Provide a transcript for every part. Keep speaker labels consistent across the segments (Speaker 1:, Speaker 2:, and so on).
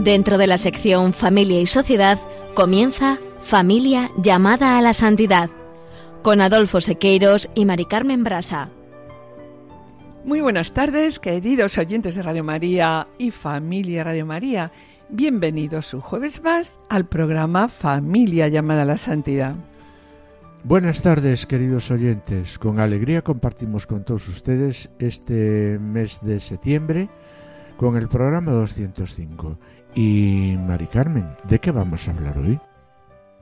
Speaker 1: Dentro de la sección Familia y Sociedad comienza Familia llamada a la santidad con Adolfo Sequeiros y Mari Carmen Brasa.
Speaker 2: Muy buenas tardes, queridos oyentes de Radio María y familia Radio María. Bienvenidos un jueves más al programa Familia llamada a la Santidad.
Speaker 3: Buenas tardes, queridos oyentes. Con alegría compartimos con todos ustedes este mes de septiembre con el programa 205. Y Mari Carmen, ¿de qué vamos a hablar hoy?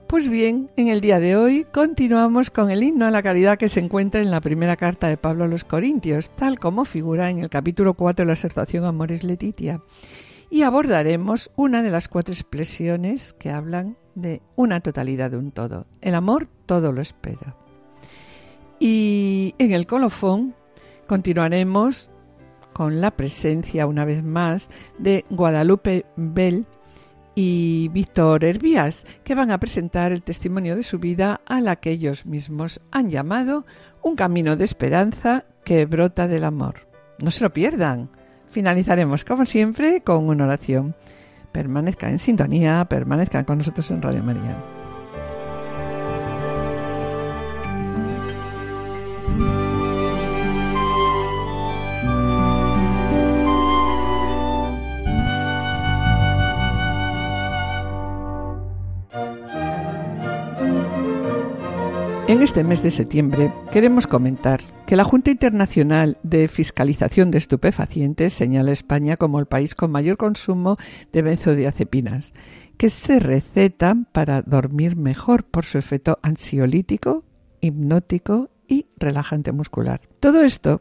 Speaker 2: Pues bien, en el día de hoy continuamos con el himno a la caridad que se encuentra en la primera carta de Pablo a los Corintios, tal como figura en el capítulo 4 de la exhortación Amores Letitia. Y abordaremos una de las cuatro expresiones que hablan de una totalidad de un todo. El amor todo lo espera. Y en el colofón continuaremos con la presencia una vez más de Guadalupe Bell y Víctor Hervías, que van a presentar el testimonio de su vida a la que ellos mismos han llamado un camino de esperanza que brota del amor. No se lo pierdan. Finalizaremos, como siempre, con una oración. Permanezcan en sintonía, permanezcan con nosotros en Radio María. En este mes de septiembre queremos comentar que la Junta Internacional de Fiscalización de Estupefacientes señala a España como el país con mayor consumo de benzodiazepinas, que se recetan para dormir mejor por su efecto ansiolítico, hipnótico y relajante muscular. Todo esto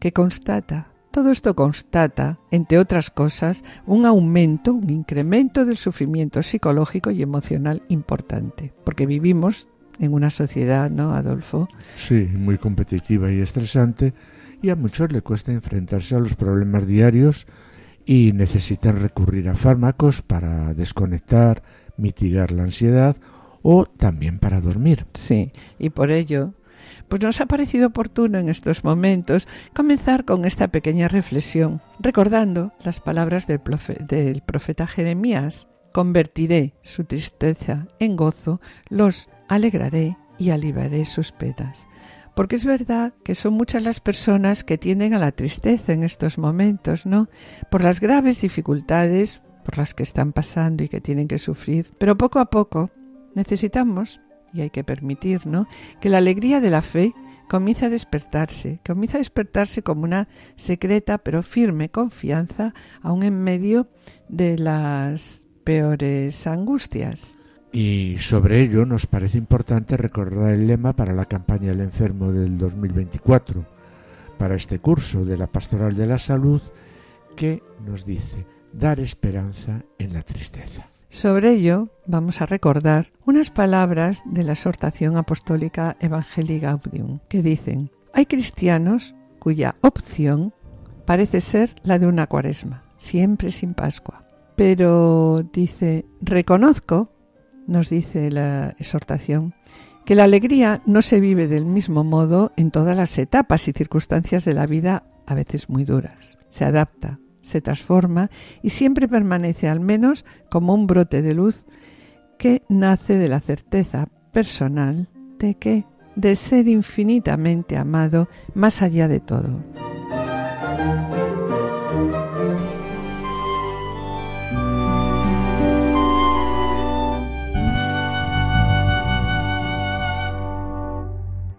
Speaker 2: que constata todo esto constata, entre otras cosas, un aumento, un incremento del sufrimiento psicológico y emocional importante, porque vivimos en una sociedad, ¿no, Adolfo?
Speaker 3: Sí, muy competitiva y estresante, y a muchos le cuesta enfrentarse a los problemas diarios y necesitan recurrir a fármacos para desconectar, mitigar la ansiedad o también para dormir.
Speaker 2: Sí, y por ello, pues nos ha parecido oportuno en estos momentos comenzar con esta pequeña reflexión, recordando las palabras del, del profeta Jeremías. Convertiré su tristeza en gozo, los alegraré y aliviaré sus penas. Porque es verdad que son muchas las personas que tienden a la tristeza en estos momentos, ¿no? Por las graves dificultades por las que están pasando y que tienen que sufrir. Pero poco a poco necesitamos, y hay que permitir, ¿no? Que la alegría de la fe comience a despertarse, comience a despertarse como una secreta pero firme confianza, aún en medio de las peores angustias.
Speaker 3: Y sobre ello nos parece importante recordar el lema para la campaña del enfermo del 2024, para este curso de la Pastoral de la Salud, que nos dice dar esperanza en la tristeza.
Speaker 2: Sobre ello vamos a recordar unas palabras de la exhortación apostólica Evangelii Gaudium, que dicen, hay cristianos cuya opción parece ser la de una cuaresma, siempre sin Pascua pero dice, reconozco, nos dice la exhortación, que la alegría no se vive del mismo modo en todas las etapas y circunstancias de la vida, a veces muy duras. Se adapta, se transforma y siempre permanece al menos como un brote de luz que nace de la certeza personal de que, de ser infinitamente amado más allá de todo.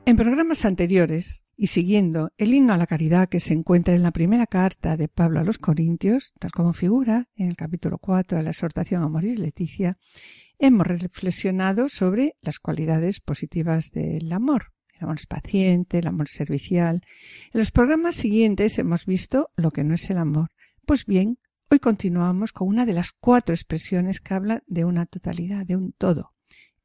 Speaker 2: En programas anteriores, y siguiendo el himno a la caridad que se encuentra en la primera carta de Pablo a los Corintios, tal como figura en el capítulo 4 de la exhortación a Moris Leticia, hemos reflexionado sobre las cualidades positivas del amor. El amor es paciente, el amor servicial. En los programas siguientes hemos visto lo que no es el amor. Pues bien, hoy continuamos con una de las cuatro expresiones que habla de una totalidad, de un todo.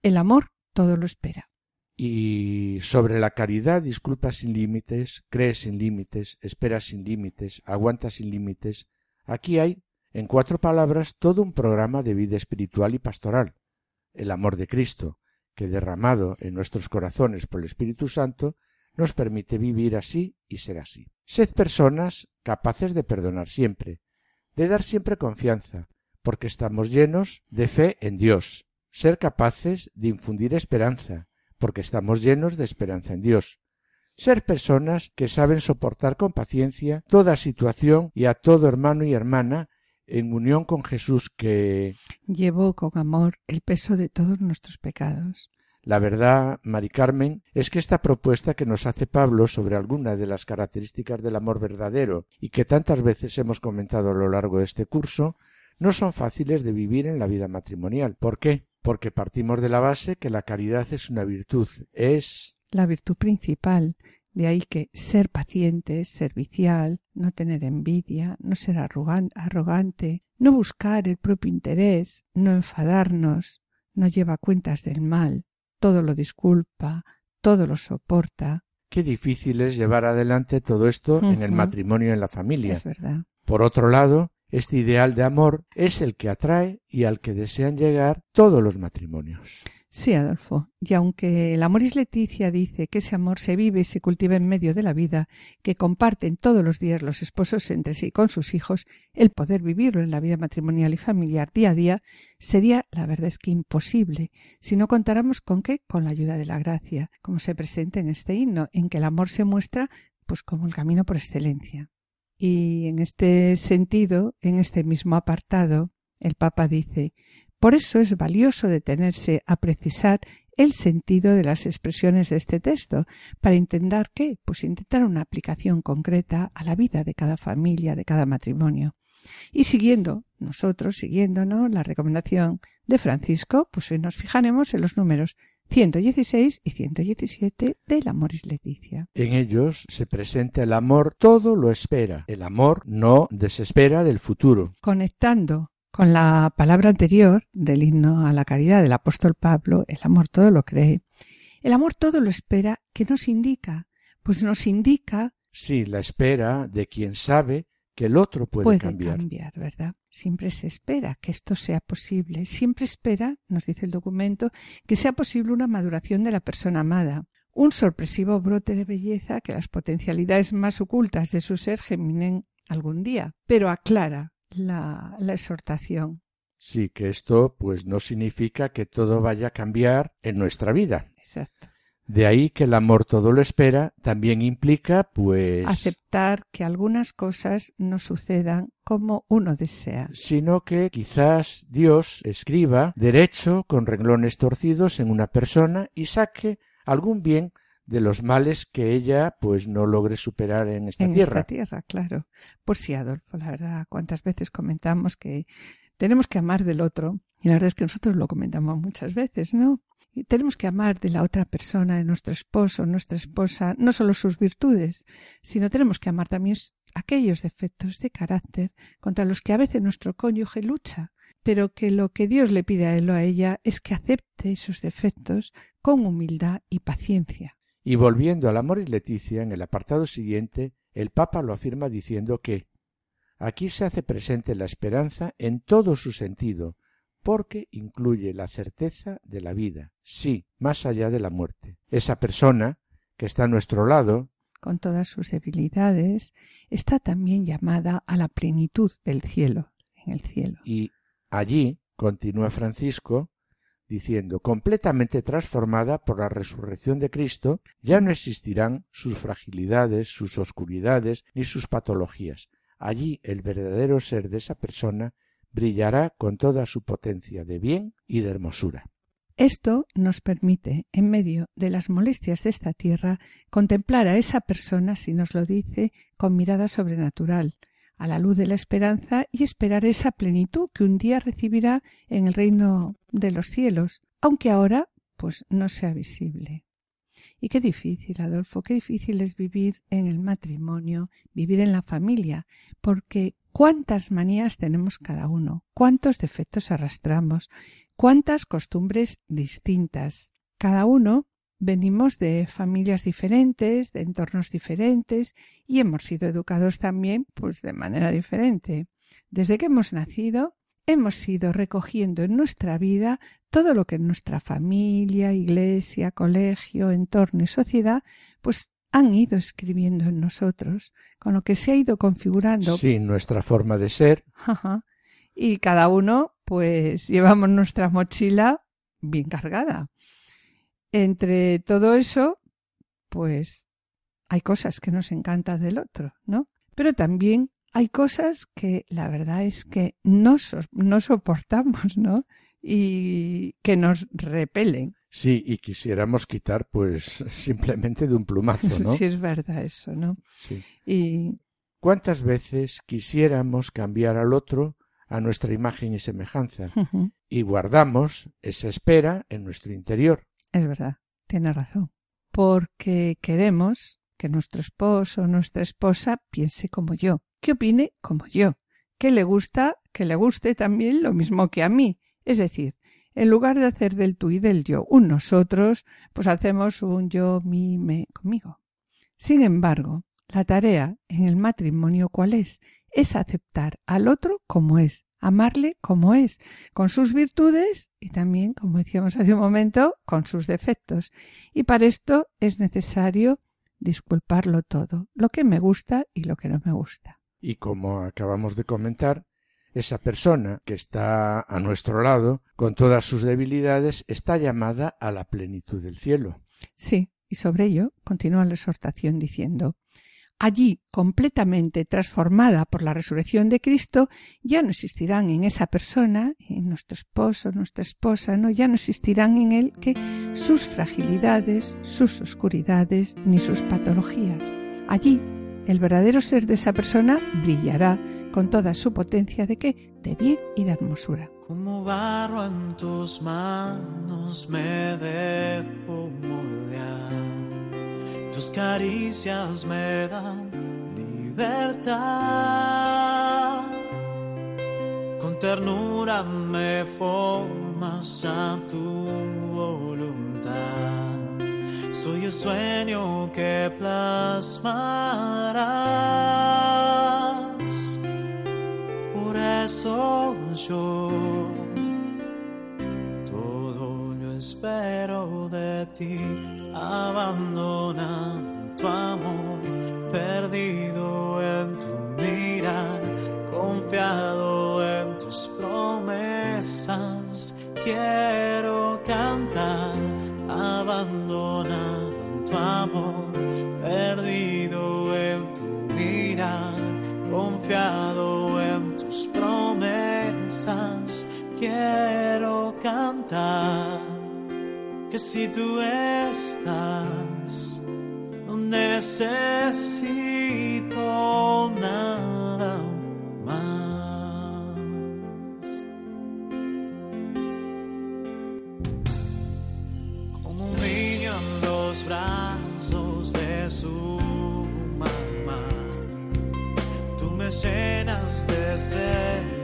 Speaker 2: El amor todo lo espera.
Speaker 3: Y sobre la caridad, disculpa sin límites, cree sin límites, espera sin límites, aguanta sin límites, aquí hay, en cuatro palabras, todo un programa de vida espiritual y pastoral. El amor de Cristo, que derramado en nuestros corazones por el Espíritu Santo, nos permite vivir así y ser así. Sed personas capaces de perdonar siempre, de dar siempre confianza, porque estamos llenos de fe en Dios. Ser capaces de infundir esperanza, porque estamos llenos de esperanza en Dios. Ser personas que saben soportar con paciencia toda situación y a todo hermano y hermana en unión con Jesús que
Speaker 2: llevó con amor el peso de todos nuestros pecados.
Speaker 3: La verdad, Mari Carmen, es que esta propuesta que nos hace Pablo sobre alguna de las características del amor verdadero y que tantas veces hemos comentado a lo largo de este curso, no son fáciles de vivir en la vida matrimonial. ¿Por qué? Porque partimos de la base que la caridad es una virtud, es
Speaker 2: la virtud principal, de ahí que ser paciente, servicial, no tener envidia, no ser arrogante, no buscar el propio interés, no enfadarnos, no lleva cuentas del mal, todo lo disculpa, todo lo soporta.
Speaker 3: Qué difícil es llevar adelante todo esto en el matrimonio y en la familia.
Speaker 2: Es verdad.
Speaker 3: Por otro lado, este ideal de amor es el que atrae y al que desean llegar todos los matrimonios.
Speaker 2: Sí, Adolfo, y aunque el Amoris Leticia dice que ese amor se vive y se cultiva en medio de la vida, que comparten todos los días los esposos entre sí con sus hijos, el poder vivirlo en la vida matrimonial y familiar día a día sería, la verdad es que imposible, si no contáramos con qué, con la ayuda de la gracia, como se presenta en este himno, en que el amor se muestra pues como el camino por excelencia. Y en este sentido, en este mismo apartado, el Papa dice por eso es valioso detenerse a precisar el sentido de las expresiones de este texto, para intentar qué, pues intentar una aplicación concreta a la vida de cada familia, de cada matrimonio. Y siguiendo, nosotros siguiéndonos la recomendación de Francisco, pues hoy nos fijaremos en los números 116 y 117 del Amoris Leticia.
Speaker 3: En ellos se presenta el amor todo lo espera, el amor no desespera del futuro.
Speaker 2: Conectando con la palabra anterior del himno a la caridad del apóstol Pablo, el amor todo lo cree, el amor todo lo espera, ¿qué nos indica? Pues nos indica...
Speaker 3: Sí, la espera de quien sabe que el otro puede,
Speaker 2: puede
Speaker 3: cambiar.
Speaker 2: cambiar, ¿verdad? Siempre se espera que esto sea posible. Siempre espera, nos dice el documento, que sea posible una maduración de la persona amada, un sorpresivo brote de belleza que las potencialidades más ocultas de su ser geminen algún día, pero aclara la, exhortación.
Speaker 3: Sí, que esto pues no significa que todo vaya a cambiar en nuestra vida.
Speaker 2: Exacto.
Speaker 3: De ahí que el amor todo lo espera también implica pues
Speaker 2: aceptar que algunas cosas no sucedan como uno desea,
Speaker 3: sino que quizás Dios escriba derecho con renglones torcidos en una persona y saque algún bien de los males que ella pues no logre superar en esta tierra.
Speaker 2: En esta tierra, claro. Por si Adolfo, la verdad, cuántas veces comentamos que tenemos que amar del otro, y la verdad es que nosotros lo comentamos muchas veces, ¿no? Y tenemos que amar de la otra persona, de nuestro esposo, nuestra esposa, no solo sus virtudes, sino tenemos que amar también aquellos defectos de carácter contra los que a veces nuestro cónyuge lucha, pero que lo que Dios le pide a él o a ella es que acepte esos defectos con humildad y paciencia.
Speaker 3: Y volviendo al amor y Leticia, en el apartado siguiente, el Papa lo afirma diciendo que aquí se hace presente la esperanza en todo su sentido, porque incluye la certeza de la vida, sí, más allá de la muerte. Esa persona que está a nuestro lado,
Speaker 2: con todas sus debilidades, está también llamada a la plenitud del cielo, en el cielo.
Speaker 3: Y allí, continúa Francisco, diciendo completamente transformada por la resurrección de Cristo, ya no existirán sus fragilidades, sus oscuridades ni sus patologías. Allí el verdadero ser de esa persona brillará con toda su potencia de bien y de hermosura.
Speaker 2: Esto nos permite, en medio de las molestias de esta tierra, contemplar a esa persona, si nos lo dice, con mirada sobrenatural, a la luz de la esperanza y esperar esa plenitud que un día recibirá en el reino de los cielos, aunque ahora pues no sea visible. Y qué difícil, Adolfo, qué difícil es vivir en el matrimonio, vivir en la familia, porque cuántas manías tenemos cada uno, cuántos defectos arrastramos, cuántas costumbres distintas. Cada uno venimos de familias diferentes, de entornos diferentes y hemos sido educados también pues de manera diferente. Desde que hemos nacido hemos ido recogiendo en nuestra vida todo lo que nuestra familia, iglesia, colegio, entorno y sociedad pues han ido escribiendo en nosotros, con lo que se ha ido configurando.
Speaker 3: Sí, nuestra forma de ser.
Speaker 2: Y cada uno, pues, llevamos nuestra mochila bien cargada. Entre todo eso, pues, hay cosas que nos encantan del otro, ¿no? Pero también hay cosas que la verdad es que no, no soportamos, ¿no? Y que nos repelen.
Speaker 3: Sí, y quisiéramos quitar, pues, simplemente de un plumazo, ¿no?
Speaker 2: Sí, es verdad eso, ¿no?
Speaker 3: Sí.
Speaker 2: Y
Speaker 3: ¿Cuántas veces quisiéramos cambiar al otro a nuestra imagen y semejanza y guardamos esa espera en nuestro interior?
Speaker 2: es verdad, tiene razón. Porque queremos que nuestro esposo o nuestra esposa piense como yo, que opine como yo, que le gusta, que le guste también lo mismo que a mí. Es decir, en lugar de hacer del tú y del yo un nosotros, pues hacemos un yo, mi, me, conmigo. Sin embargo, la tarea en el matrimonio cuál es? Es aceptar al otro como es, amarle como es, con sus virtudes y también, como decíamos hace un momento, con sus defectos. Y para esto es necesario disculparlo todo, lo que me gusta y lo que no me gusta.
Speaker 3: Y como acabamos de comentar, esa persona que está a nuestro lado, con todas sus debilidades, está llamada a la plenitud del cielo.
Speaker 2: Sí, y sobre ello continúa la exhortación diciendo Allí, completamente transformada por la resurrección de Cristo, ya no existirán en esa persona, en nuestro esposo, nuestra esposa, no, ya no existirán en él que sus fragilidades, sus oscuridades, ni sus patologías. Allí, el verdadero ser de esa persona brillará con toda su potencia de qué? De bien y de hermosura.
Speaker 4: Como barro en tus manos me dejo moldear. Tus caricias me dan libertad. Con ternura me formas a tu voluntad. Soy el sueño que plasmarás. Por eso yo todo lo espero de ti, abandona tu amor, perdido en tu mirar, confiado en tus promesas. Quiero cantar, abandona tu amor, perdido en tu mirar, confiado en tus promesas. Quiero cantar que si tú estás, no necesito nada más. Su mamá, tú me llenas de seguridad.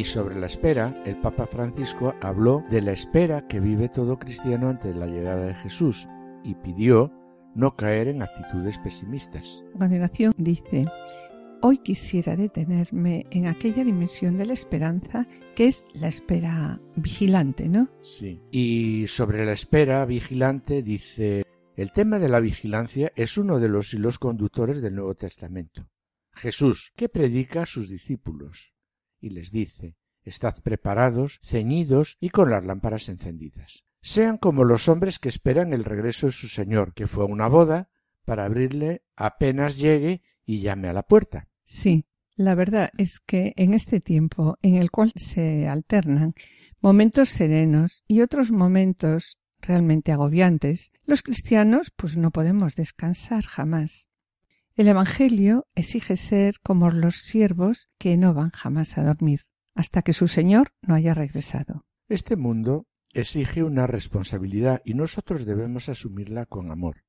Speaker 3: Y sobre la espera, el Papa Francisco habló de la espera que vive todo cristiano ante la llegada de Jesús y pidió no caer en actitudes pesimistas.
Speaker 2: A continuación dice, hoy quisiera detenerme en aquella dimensión de la esperanza que es la espera vigilante, ¿no?
Speaker 3: Sí. Y sobre la espera vigilante dice, el tema de la vigilancia es uno de los hilos conductores del Nuevo Testamento. Jesús, que predica a sus discípulos, y les dice, Estad preparados, ceñidos y con las lámparas encendidas. sean como los hombres que esperan el regreso de su Señor, que fue a una boda para abrirle apenas llegue y llame a la puerta.
Speaker 2: Sí, la verdad es que en este tiempo en el cual se alternan momentos serenos y otros momentos realmente agobiantes, los cristianos pues no podemos descansar jamás. El Evangelio exige ser como los siervos que no van jamás a dormir, hasta que su Señor no haya regresado.
Speaker 3: Este mundo exige una responsabilidad y nosotros debemos asumirla con amor.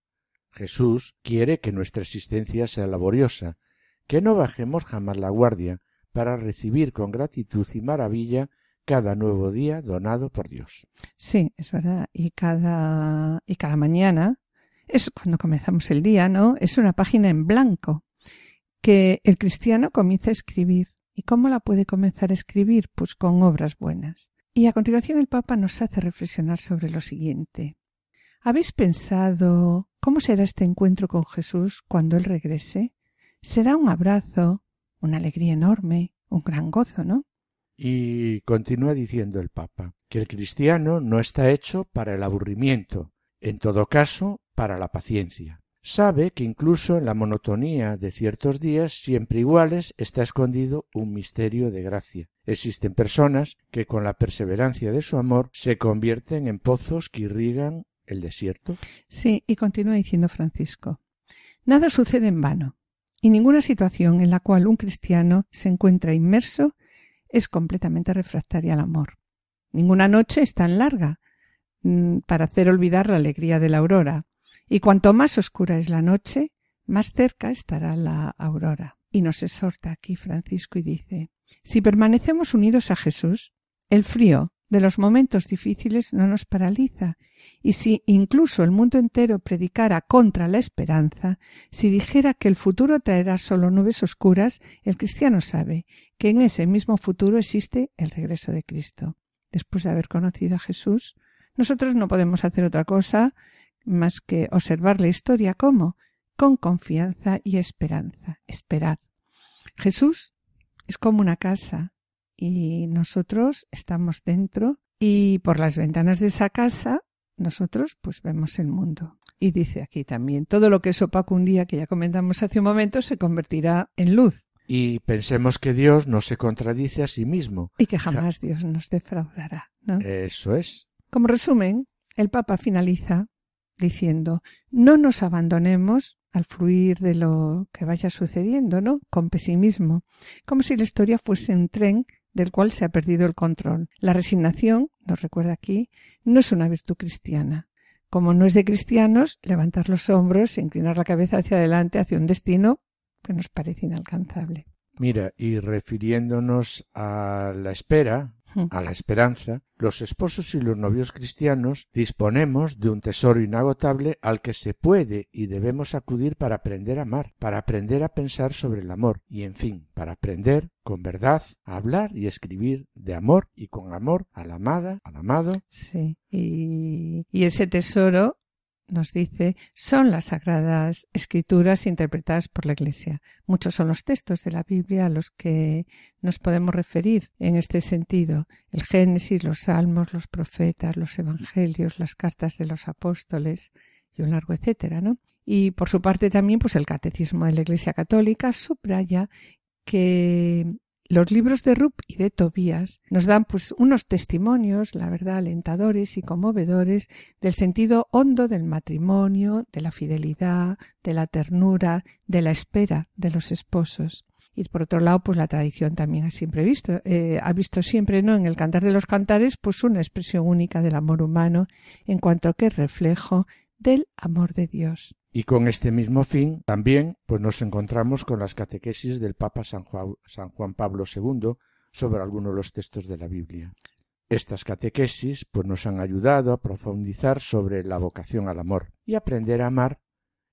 Speaker 3: Jesús quiere que nuestra existencia sea laboriosa, que no bajemos jamás la guardia para recibir con gratitud y maravilla cada nuevo día donado por Dios.
Speaker 2: Sí, es verdad. Y cada, y cada mañana es cuando comenzamos el día, ¿no? Es una página en blanco que el cristiano comienza a escribir. ¿Y cómo la puede comenzar a escribir? Pues con obras buenas. Y a continuación el Papa nos hace reflexionar sobre lo siguiente. ¿Habéis pensado cómo será este encuentro con Jesús cuando Él regrese? Será un abrazo, una alegría enorme, un gran gozo, ¿no?
Speaker 3: Y continúa diciendo el Papa que el cristiano no está hecho para el aburrimiento, en todo caso para la paciencia. Sabe que incluso en la monotonía de ciertos días siempre iguales está escondido un misterio de gracia. Existen personas que con la perseverancia de su amor se convierten en pozos que irrigan el desierto.
Speaker 2: Sí, y continúa diciendo Francisco. Nada sucede en vano, y ninguna situación en la cual un cristiano se encuentra inmerso es completamente refractaria al amor. Ninguna noche es tan larga para hacer olvidar la alegría de la aurora, y cuanto más oscura es la noche, más cerca estará la aurora. Y nos exhorta aquí Francisco y dice, si permanecemos unidos a Jesús, el frío de los momentos difíciles no nos paraliza, y si incluso el mundo entero predicara contra la esperanza, si dijera que el futuro traerá solo nubes oscuras, el cristiano sabe que en ese mismo futuro existe el regreso de Cristo. Después de haber conocido a Jesús, nosotros no podemos hacer otra cosa más que observar la historia como con confianza y esperanza, esperar. Jesús es como una casa y nosotros estamos dentro y por las ventanas de esa casa nosotros pues vemos el mundo. Y dice aquí también, todo lo que es opaco un día que ya comentamos hace un momento se convertirá en luz.
Speaker 3: Y pensemos que Dios no se contradice a sí mismo.
Speaker 2: Y que jamás Dios nos defraudará. ¿no?
Speaker 3: Eso es.
Speaker 2: Como resumen, el Papa finaliza diciendo no nos abandonemos al fluir de lo que vaya sucediendo, ¿no? Con pesimismo, como si la historia fuese un tren del cual se ha perdido el control. La resignación, nos recuerda aquí, no es una virtud cristiana. Como no es de cristianos, levantar los hombros e inclinar la cabeza hacia adelante hacia un destino que nos parece inalcanzable.
Speaker 3: Mira, y refiriéndonos a la espera, a la esperanza, los esposos y los novios cristianos disponemos de un tesoro inagotable al que se puede y debemos acudir para aprender a amar, para aprender a pensar sobre el amor y, en fin, para aprender con verdad a hablar y escribir de amor y con amor a la amada, al amado.
Speaker 2: Sí, y, y ese tesoro nos dice, son las sagradas escrituras interpretadas por la Iglesia. Muchos son los textos de la Biblia a los que nos podemos referir en este sentido. El Génesis, los Salmos, los profetas, los Evangelios, las cartas de los apóstoles y un largo etcétera, ¿no? Y por su parte también, pues el Catecismo de la Iglesia Católica subraya que los libros de Rup y de Tobías nos dan pues unos testimonios, la verdad, alentadores y conmovedores del sentido hondo del matrimonio, de la fidelidad, de la ternura, de la espera de los esposos. Y por otro lado, pues la tradición también ha siempre visto, eh, ha visto siempre, ¿no? En el cantar de los cantares, pues una expresión única del amor humano en cuanto que reflejo del amor de Dios.
Speaker 3: Y con este mismo fin también pues nos encontramos con las catequesis del Papa San Juan, Pablo II sobre algunos de los textos de la Biblia. Estas catequesis pues nos han ayudado a profundizar sobre la vocación al amor y aprender a amar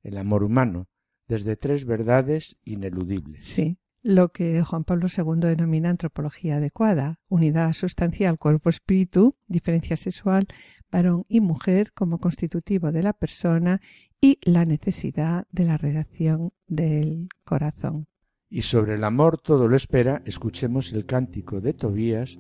Speaker 3: el amor humano desde tres verdades ineludibles.
Speaker 2: Sí, lo que Juan Pablo II denomina antropología adecuada, unidad sustancial cuerpo-espíritu, diferencia sexual, varón y mujer como constitutivo de la persona y la necesidad de la redacción del corazón.
Speaker 3: Y sobre el amor todo lo espera, escuchemos el cántico de Tobías.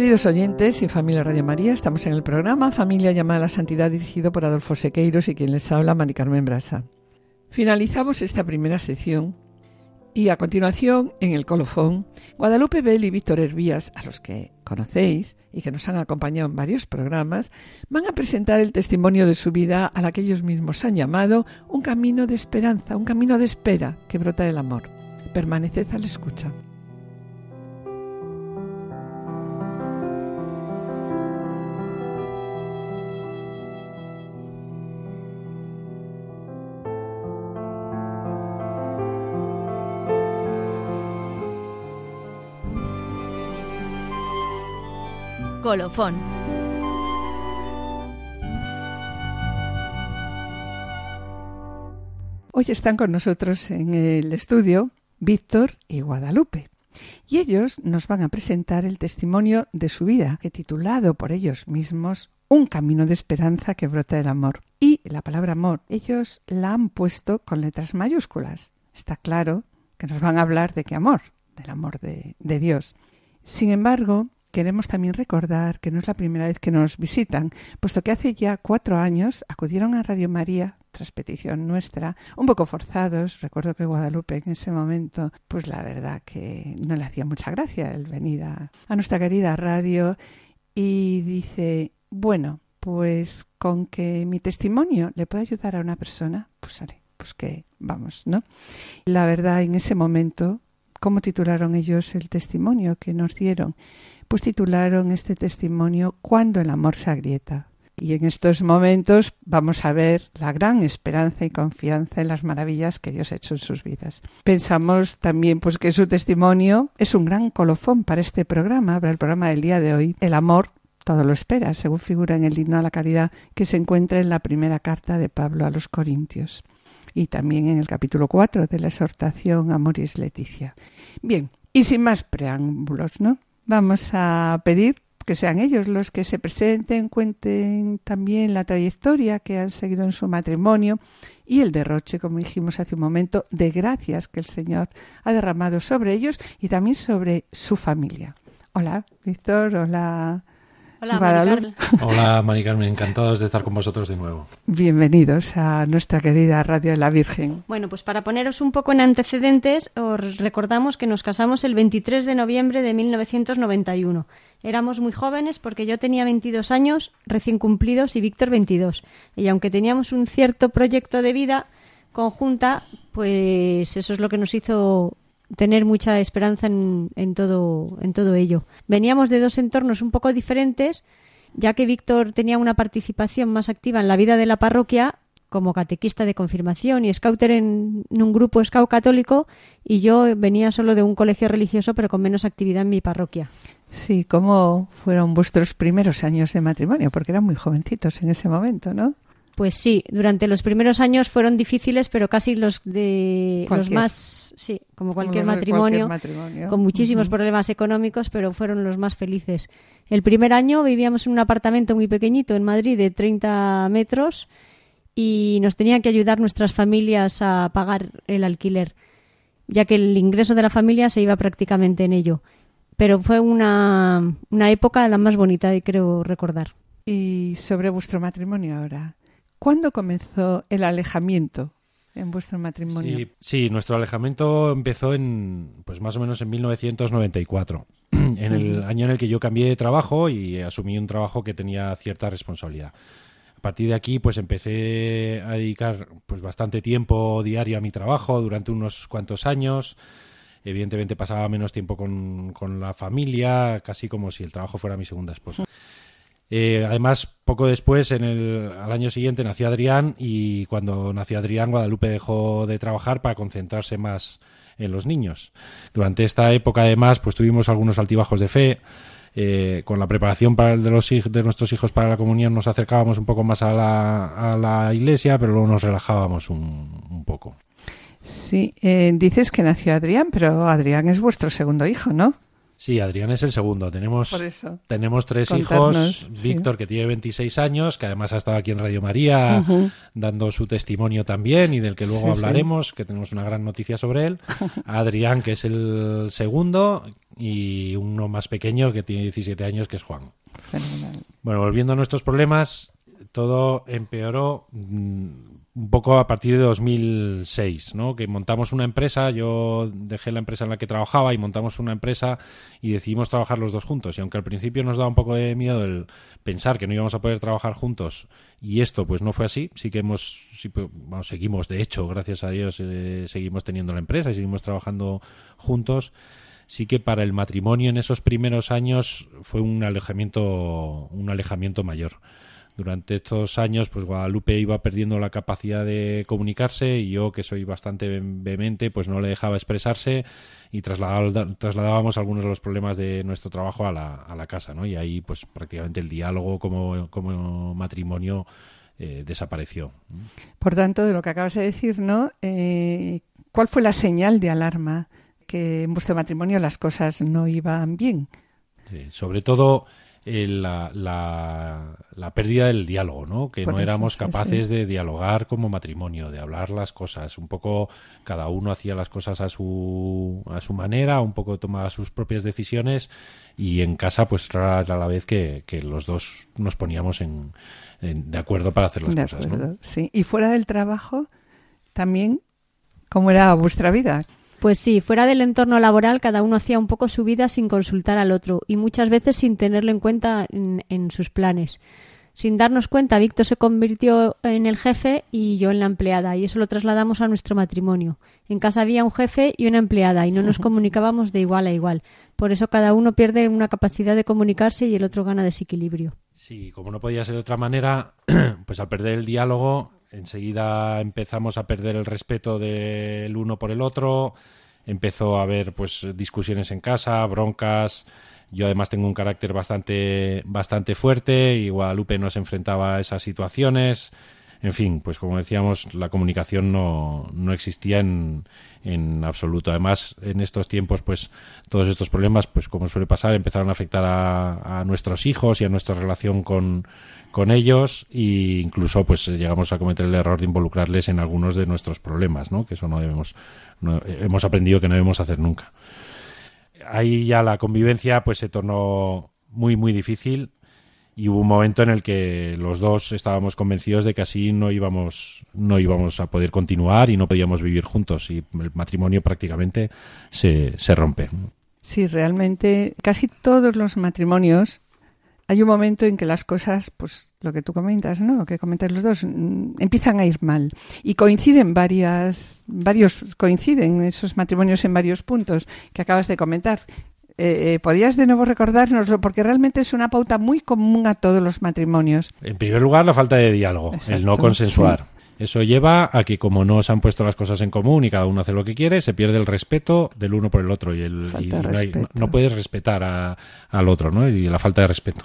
Speaker 2: Queridos oyentes y familia Radio María, estamos en el programa Familia llamada a la Santidad dirigido por Adolfo Sequeiros y quien les habla, Mari Carmen Brasa. Finalizamos esta primera sección y a continuación, en el colofón, Guadalupe Bell y Víctor Hervías, a los que conocéis y que nos han acompañado en varios programas, van a presentar el testimonio de su vida a la que ellos mismos han llamado un camino de esperanza, un camino de espera que brota del amor. Permaneced a la escucha.
Speaker 1: Colofón.
Speaker 2: Hoy están con nosotros en el estudio Víctor y Guadalupe. Y ellos nos van a presentar el testimonio de su vida, que titulado por ellos mismos Un camino de esperanza que brota del amor. Y la palabra amor, ellos la han puesto con letras mayúsculas. Está claro que nos van a hablar de qué amor, del amor de, de Dios. Sin embargo, queremos también recordar que no es la primera vez que nos visitan, puesto que hace ya cuatro años acudieron a Radio María tras petición nuestra, un poco forzados. Recuerdo que Guadalupe en ese momento, pues la verdad que no le hacía mucha gracia el venir a, nuestra querida radio y dice, bueno, pues con que mi testimonio le pueda ayudar a una persona, pues sale, pues que vamos, ¿no? La verdad, en ese momento, ¿cómo titularon ellos el testimonio que nos dieron? Pues titularon este testimonio Cuando el amor se agrieta. Y en estos momentos vamos a ver la gran esperanza y confianza en las maravillas que Dios ha hecho en sus vidas. Pensamos también pues que su testimonio es un gran colofón para este programa, para el programa del día de hoy. El amor todo lo espera, según figura en el himno a la caridad que se encuentra en la primera carta de Pablo a los Corintios y también en el capítulo 4 de la exhortación Amoris Leticia. Bien, y sin más preámbulos, ¿no? Vamos a pedir que sean ellos los que se presenten, cuenten también la trayectoria que han seguido en su matrimonio y el derroche, como dijimos hace un momento, de gracias que el Señor ha derramado sobre ellos y también sobre su familia. Hola, Víctor. Hola.
Speaker 1: Hola,
Speaker 2: Guadalupe.
Speaker 1: Maricarmen.
Speaker 5: Hola, Mari Carmen, encantados de estar con vosotros de nuevo.
Speaker 2: Bienvenidos a nuestra querida Radio de la Virgen.
Speaker 6: Bueno, pues para poneros un poco en antecedentes, os recordamos que nos casamos el 23 de noviembre de 1991. Éramos muy jóvenes porque yo tenía 22 años recién cumplidos y Víctor 22. Y aunque teníamos un cierto proyecto de vida conjunta, pues eso es lo que nos hizo tener mucha esperanza en, en todo, en todo ello. Veníamos de dos entornos un poco diferentes, ya que Víctor tenía una participación más activa en la vida de la parroquia como catequista de confirmación y scouter en, en un grupo scout católico y yo venía solo de un colegio religioso pero con menos actividad en mi parroquia.
Speaker 2: Sí, ¿cómo fueron vuestros primeros años de matrimonio? Porque eran muy jovencitos en ese momento, ¿no?
Speaker 6: Pues sí, durante los primeros años fueron difíciles, pero casi los de los más, sí, como cualquier
Speaker 2: Como
Speaker 6: matrimonio,
Speaker 2: cualquier matrimonio.
Speaker 6: con muchísimos problemas económicos, pero fueron los más felices. El primer año vivíamos en un apartamento muy pequeñito en Madrid de 30 metros y nos tenían que ayudar nuestras familias a pagar el alquiler, ya que el ingreso de la familia se iba prácticamente en ello. Pero fue una, una época la más bonita, y creo recordar.
Speaker 2: Y sobre vuestro matrimonio ahora. ¿Cuándo comenzó el alejamiento en vuestro matrimonio?
Speaker 5: Sí, sí, nuestro alejamiento empezó en, pues más o menos en 1994, en el año en el que yo cambié de trabajo y asumí un trabajo que tenía cierta responsabilidad. A partir de aquí, pues empecé a dedicar pues bastante tiempo diario a mi trabajo durante unos cuantos años. Evidentemente pasaba menos tiempo con, con la familia, casi como si el trabajo fuera mi segunda esposa. Eh, además, poco después, en el, al año siguiente, nació Adrián y cuando nació Adrián, Guadalupe dejó de trabajar para concentrarse más en los niños. Durante esta época, además, pues tuvimos algunos altibajos de fe. Eh, con la preparación para el de, los, de nuestros hijos para la comunión nos acercábamos un poco más a la, a la iglesia, pero luego nos relajábamos un, un poco.
Speaker 2: Sí, eh, dices que nació Adrián, pero Adrián es vuestro segundo hijo, ¿no?
Speaker 5: Sí, Adrián es el segundo. Tenemos, tenemos tres
Speaker 2: Contarnos,
Speaker 5: hijos.
Speaker 2: sí.
Speaker 5: Víctor, que tiene 26 años, que además ha estado aquí en Radio María dando su testimonio también y del que luego
Speaker 2: Sí, sí.
Speaker 5: hablaremos, que tenemos una gran noticia sobre él. Adrián, que es el segundo, y uno más pequeño que tiene 17 años, que es Juan.
Speaker 2: Fenomenal.
Speaker 5: Bueno, volviendo a nuestros problemas, todo empeoró mm, un poco a partir de 2006, ¿no? Que montamos una empresa, yo dejé la empresa en la que trabajaba y montamos una empresa y decidimos trabajar los dos juntos. Y aunque al principio nos daba un poco de miedo el pensar que no íbamos a poder trabajar juntos y esto pues no fue así, sí que hemos, sí, pues, vamos, seguimos, de hecho, gracias a Dios, eh, seguimos teniendo la empresa y seguimos trabajando juntos sí que para el matrimonio en esos primeros años fue un alejamiento un alejamiento mayor durante estos años pues Guadalupe iba perdiendo la capacidad de comunicarse y yo que soy bastante vehemente pues no le dejaba expresarse y trasladábamos algunos de los problemas de nuestro trabajo a la, a la casa ¿no? y ahí pues prácticamente el diálogo como, como matrimonio eh, desapareció
Speaker 2: Por tanto, de lo que acabas de decir, ¿no? Eh, ¿Cuál fue la señal de alarma que en vuestro matrimonio las cosas no iban bien?
Speaker 5: Sí, sobre todo eh, la, la, la pérdida del diálogo, ¿no? Que
Speaker 2: Por
Speaker 5: no
Speaker 2: eso,
Speaker 5: éramos capaces
Speaker 2: sí.
Speaker 5: de dialogar como matrimonio, de hablar las cosas. Un poco cada uno hacía las cosas a su, a su manera, un poco tomaba sus propias decisiones y en casa pues rara era la vez que, que los dos nos poníamos en, en- de acuerdo para hacer las
Speaker 2: de
Speaker 5: cosas, ¿no?
Speaker 2: sí. Y fuera del trabajo, también, ¿cómo era vuestra vida?
Speaker 6: Pues sí, fuera del entorno laboral cada uno hacía un poco su vida sin consultar al otro y muchas veces sin tenerlo en cuenta en, en sus planes. Sin darnos cuenta, Víctor se convirtió en el jefe y yo en la empleada y eso lo trasladamos a nuestro matrimonio. En casa había un jefe y una empleada y no nos comunicábamos de igual a igual. Por eso cada uno pierde una capacidad de comunicarse y el otro gana desequilibrio.
Speaker 5: Sí, como no podía ser de otra manera, pues al perder el diálogo, enseguida empezamos a perder el respeto del uno por el otro, empezó a haber pues discusiones en casa, broncas. Yo además tengo un carácter bastante bastante fuerte y Guadalupe nos enfrentaba a esas situaciones. En fin, pues como decíamos, la comunicación no, no existía en, en absoluto. Además, en estos tiempos, pues todos estos problemas, pues como suele pasar, empezaron a afectar a, a nuestros hijos y a nuestra relación con, con ellos e incluso pues llegamos a cometer el error de involucrarles en algunos de nuestros problemas, ¿no? Que eso no debemos, no- hemos aprendido que no debemos hacer nunca. ahí ya la convivencia pues se tornó muy muy difícil y hubo un momento en el que los dos estábamos convencidos de que así no íbamos no íbamos a poder continuar y no podíamos vivir juntos y el matrimonio prácticamente se, se rompe.
Speaker 2: Sí, realmente casi todos los matrimonios hay un momento en que las cosas, pues lo que tú comentas, ¿no? Lo que comentas los dos, mm, empiezan a ir mal. Y coinciden varias, varios, coinciden esos matrimonios en varios puntos que acabas de comentar. Eh, eh, ¿Podrías de nuevo recordárnoslo? Porque realmente es una pauta muy común a todos los matrimonios.
Speaker 5: En primer lugar, la falta de diálogo,
Speaker 2: Exacto,
Speaker 5: el no consensuar. Eso lleva a que como no se han puesto las cosas en común y cada uno hace lo que quiere, se pierde el respeto del uno por el otro y, el, y no, hay- no puedes respetar a- al otro, ¿no? Y la falta de respeto.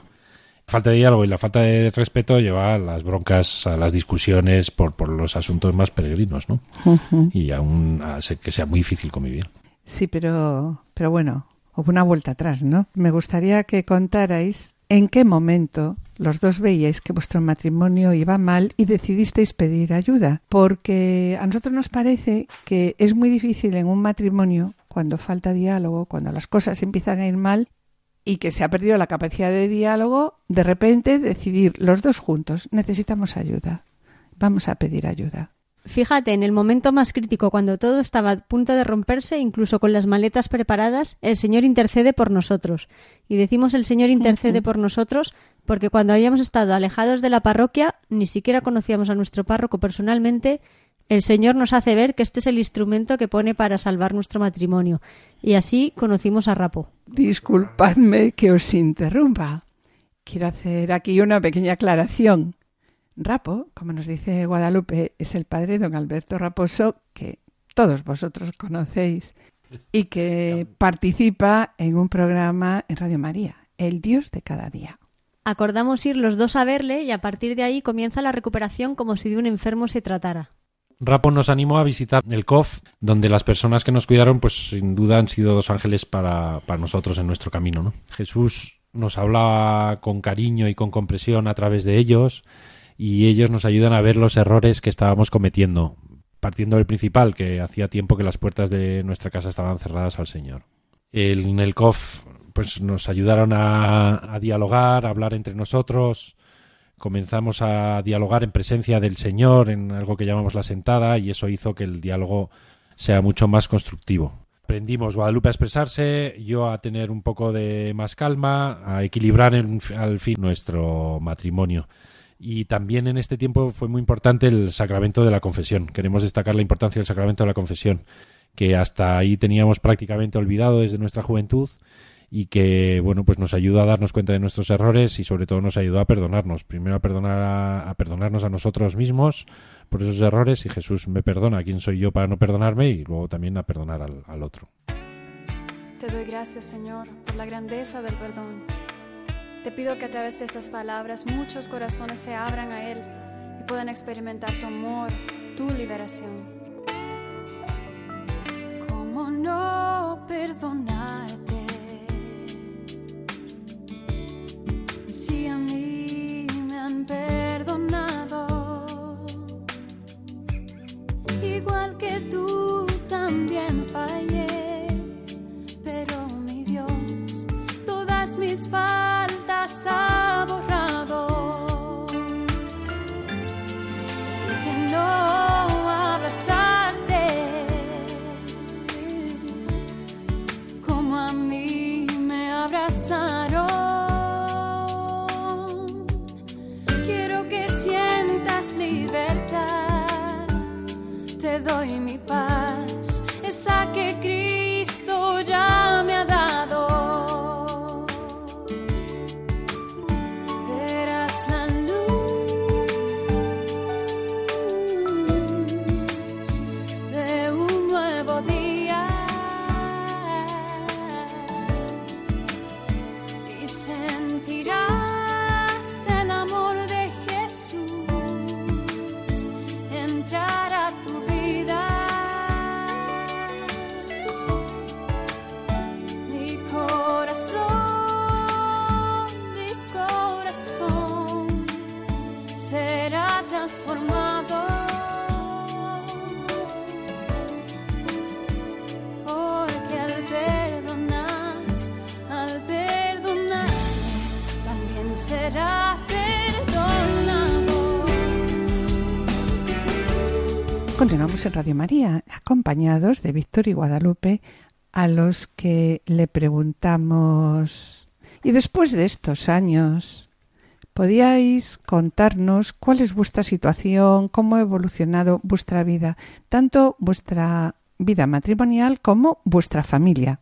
Speaker 5: Falta de diálogo y la falta de respeto lleva a las broncas, a las discusiones por, por los asuntos más peregrinos, ¿no?
Speaker 2: Ujú.
Speaker 5: Y aún ser que sea muy difícil convivir.
Speaker 2: Sí, pero, pero bueno, hubo una vuelta atrás, ¿no? Me gustaría que contarais en qué momento los dos veíais que vuestro matrimonio iba mal y decidisteis pedir ayuda. Porque a nosotros nos parece que es muy difícil en un matrimonio, cuando falta diálogo, cuando las cosas empiezan a ir mal y que se ha perdido la capacidad de diálogo, de repente decidir los dos juntos, necesitamos ayuda. Vamos a pedir ayuda.
Speaker 6: Fíjate, en el momento más crítico, cuando todo estaba a punto de romperse, incluso con las maletas preparadas, el Señor intercede por nosotros. Y decimos el Señor intercede por nosotros porque cuando habíamos estado alejados de la parroquia, ni siquiera conocíamos a nuestro párroco personalmente, el Señor nos hace ver que este es el instrumento que pone para salvar nuestro matrimonio. Y así conocimos a Rapo.
Speaker 2: Disculpadme que os interrumpa. Quiero hacer aquí una pequeña aclaración. Rapo, como nos dice Guadalupe, es el padre de don Alberto Raposo, que todos vosotros conocéis, y que participa en un programa en Radio María, El Dios de cada día.
Speaker 6: Acordamos ir los dos a verle y a partir de ahí comienza la recuperación como si de un enfermo se tratara.
Speaker 5: Rapo nos animó a visitar el COF, donde las personas que nos cuidaron, pues sin duda han sido dos ángeles para, para nosotros en nuestro camino. ¿no? Jesús nos hablaba con cariño y con compresión a través de ellos, y ellos nos ayudan a ver los errores que estábamos cometiendo, partiendo del principal, que hacía tiempo que las puertas de nuestra casa estaban cerradas al Señor. En el COF, pues nos ayudaron a, a dialogar, a hablar entre nosotros, comenzamos a dialogar en presencia del Señor, en algo que llamamos la sentada, y eso hizo que el diálogo sea mucho más constructivo. Aprendimos Guadalupe a expresarse, yo a tener un poco de más calma, a equilibrar en- al fin nuestro matrimonio. Y también en este tiempo fue muy importante el sacramento de la confesión. Queremos destacar la importancia del sacramento de la confesión, que hasta ahí teníamos prácticamente olvidado desde nuestra juventud y que bueno pues nos ayuda a darnos cuenta de nuestros errores y sobre todo nos ayuda a perdonarnos primero a perdonar a, a perdonarnos a nosotros mismos por esos errores y Jesús me perdona quién soy yo para no perdonarme y luego también a perdonar al, al otro
Speaker 7: Te doy gracias, Señor, por la grandeza del perdón. Te pido que a través de estas palabras muchos corazones se abran a Él y puedan experimentar tu amor, tu liberación. ¿Cómo no perdonarte?
Speaker 2: En Radio María, acompañados de Víctor y Guadalupe, a los que le preguntamos, y después de estos años, ¿podíais contarnos cuál es vuestra situación, cómo ha evolucionado vuestra vida, tanto vuestra vida matrimonial como vuestra familia?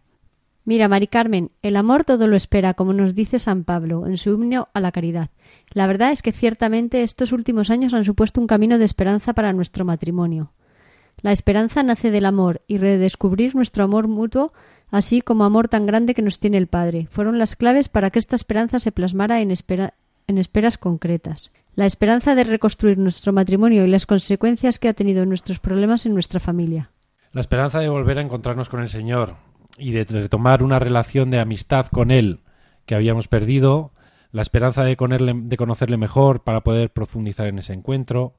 Speaker 6: Mira, Mari Carmen, el amor todo lo espera, como nos dice San Pablo en su himno a la caridad. La verdad es que ciertamente estos últimos años han supuesto un camino de esperanza para nuestro matrimonio. La esperanza nace del amor y redescubrir nuestro amor mutuo, así como amor tan grande que nos tiene el Padre, fueron las claves para que esta esperanza se plasmara en, espera- en esperas concretas. La esperanza de reconstruir nuestro matrimonio y las consecuencias que ha tenido nuestros problemas en nuestra familia.
Speaker 5: La esperanza de volver a encontrarnos con el Señor y de retomar una relación de amistad con Él que habíamos perdido, la esperanza de conocerle mejor para poder profundizar en ese encuentro,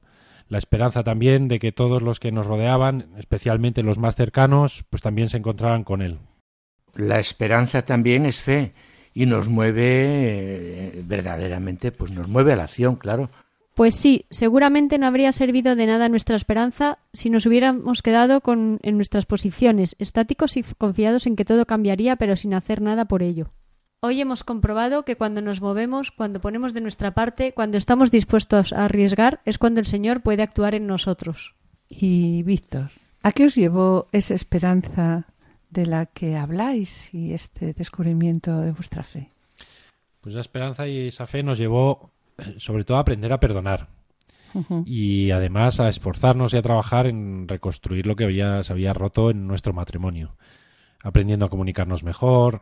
Speaker 5: la esperanza también de que todos los que nos rodeaban, especialmente los más cercanos, pues también se encontraran con Él.
Speaker 3: La esperanza también es fe y nos mueve eh, verdaderamente, pues nos mueve a la acción, claro.
Speaker 6: Pues sí, seguramente no habría servido de nada nuestra esperanza si nos hubiéramos quedado con, en nuestras posiciones, estáticos y confiados en que todo cambiaría, pero sin hacer nada por ello. Hoy hemos comprobado que cuando nos movemos, cuando ponemos de nuestra parte, cuando estamos dispuestos a arriesgar, es cuando el Señor puede actuar en nosotros.
Speaker 2: Y Víctor, ¿a qué os llevó esa esperanza de la que habláis y este descubrimiento de vuestra fe?
Speaker 5: Pues esa esperanza y esa fe nos llevó eh, sobre todo a aprender a perdonar y además a esforzarnos y a trabajar en reconstruir lo que había, se había roto en nuestro matrimonio, aprendiendo a comunicarnos mejor,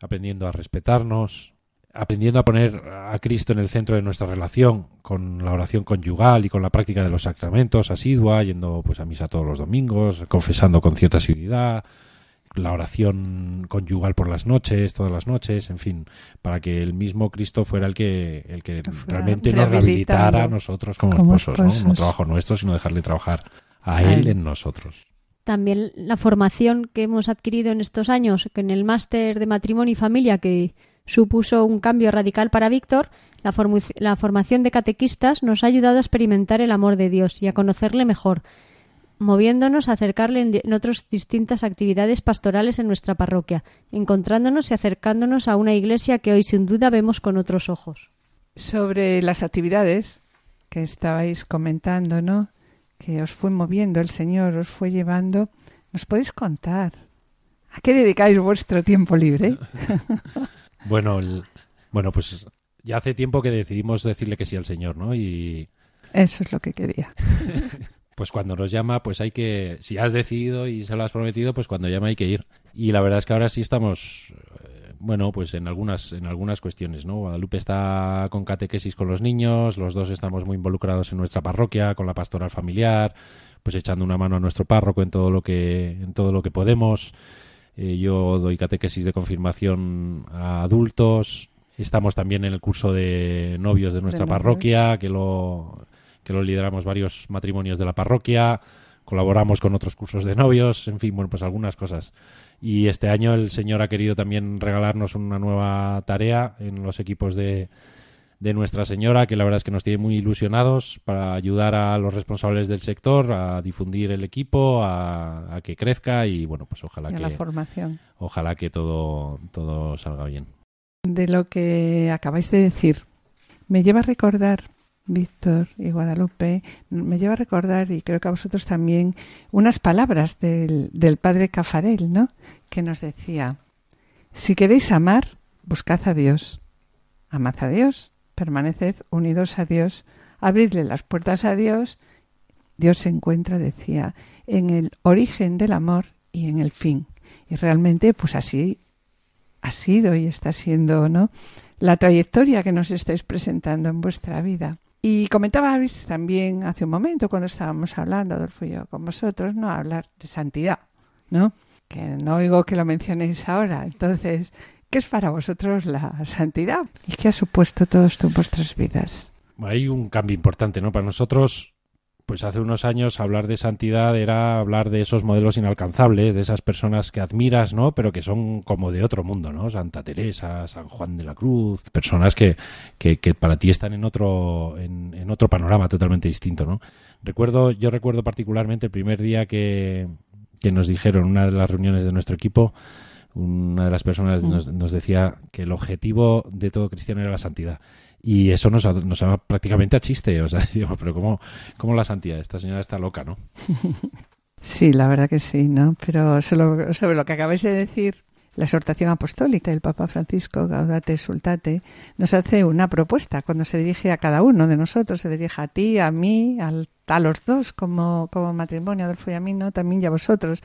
Speaker 5: aprendiendo a respetarnos, aprendiendo a poner a Cristo en el centro de nuestra relación, con la oración conyugal y con la práctica de los sacramentos asidua, yendo pues a misa todos los domingos, confesando con cierta asiduidad, la oración conyugal por las noches, todas las noches, en fin, para que el mismo Cristo fuera el que el que
Speaker 2: Fuera
Speaker 5: realmente nos rehabilitara a nosotros como,
Speaker 2: como
Speaker 5: esposos, ¿no? No trabajo nuestro, sino dejarle trabajar a,
Speaker 2: A
Speaker 5: él,
Speaker 2: él.
Speaker 5: en nosotros.
Speaker 6: También la formación que hemos adquirido en estos años, que en el máster de matrimonio y familia que supuso un cambio radical para Víctor, la, formación de catequistas nos ha ayudado a experimentar el amor de Dios y a conocerle mejor, moviéndonos a acercarle en, en otras distintas actividades pastorales en nuestra parroquia, encontrándonos y acercándonos a una iglesia que hoy sin duda vemos con otros ojos.
Speaker 2: Sobre las actividades que estabais comentando, ¿no? Que os fue moviendo el Señor, os fue llevando. ¿Nos podéis contar? ¿A qué dedicáis vuestro tiempo libre?
Speaker 5: Bueno, el- bueno, pues ya hace tiempo que decidimos decirle que sí al Señor, ¿no? Y
Speaker 2: Eso es lo que quería.
Speaker 5: pues cuando nos llama, pues hay que, si has decidido y se lo has prometido, pues cuando llama hay que ir. Y la verdad es que ahora sí estamos, bueno, pues en algunas, en algunas cuestiones, ¿no? Guadalupe está con catequesis con los niños, los dos estamos muy involucrados en nuestra parroquia, con la pastoral familiar, pues echando una mano a nuestro párroco en todo lo que, en todo lo que podemos. Eh, yo doy catequesis de confirmación a adultos. Estamos también en el curso de novios de nuestra parroquia, que lo, que lo lideramos varios matrimonios de la parroquia. Colaboramos con otros cursos de novios, en fin, bueno, pues algunas cosas. Y este año el Señor ha querido también regalarnos una nueva tarea en los equipos de, de Nuestra Señora, que la verdad es que nos tiene muy ilusionados para ayudar a los responsables del sector a difundir el equipo, a, a que crezca y bueno, pues ojalá
Speaker 2: Y a
Speaker 5: que
Speaker 2: la formación.
Speaker 5: ojalá que todo todo salga bien.
Speaker 2: De lo que acabáis de decir, me lleva a recordar, Víctor y Guadalupe, me lleva a recordar, y creo que a vosotros también, unas palabras del, del padre Cafarel, ¿no? Que nos decía, si queréis amar, buscad a Dios. Amad a Dios, permaneced unidos a Dios, abridle las puertas a Dios. Dios se encuentra, decía, en el origen del amor y en el fin. Y realmente, pues así ha sido y está siendo, ¿no? La trayectoria que nos estáis presentando en vuestra vida. Y comentabais también hace un momento, cuando estábamos hablando, Adolfo y yo, con vosotros, ¿no? Hablar de santidad, ¿no? Que no oigo que lo mencionéis ahora. Entonces, ¿qué es para vosotros la santidad? ¿Y qué ha supuesto todo esto en vuestras vidas?
Speaker 5: Hay un cambio importante, ¿no? Para nosotros, pues hace unos años hablar de santidad era hablar de esos modelos inalcanzables, de esas personas que admiras, ¿no? Pero que son como de otro mundo, ¿no? Santa Teresa, San Juan de la Cruz, personas que, que, que para ti están en otro, en, en, otro panorama totalmente distinto, ¿no? Recuerdo, yo recuerdo particularmente el primer día que, que nos dijeron, una de las reuniones de nuestro equipo, una de las personas
Speaker 2: Mm.
Speaker 5: nos, nos decía que el objetivo de todo cristiano era la santidad. Y eso nos, nos llama prácticamente a chiste. O sea, digo, pero ¿cómo, ¿cómo la santidad? Esta señora está loca, ¿no?
Speaker 2: Sí, la verdad que sí, ¿no? Pero sobre, sobre lo que acabáis de decir, la exhortación apostólica del Papa Francisco, Gaudate Sultate, nos hace una propuesta cuando se dirige a cada uno de nosotros, se dirige a ti, a mí, al, a los dos como, como matrimonio, Adolfo y a mí, ¿no? También y a vosotros.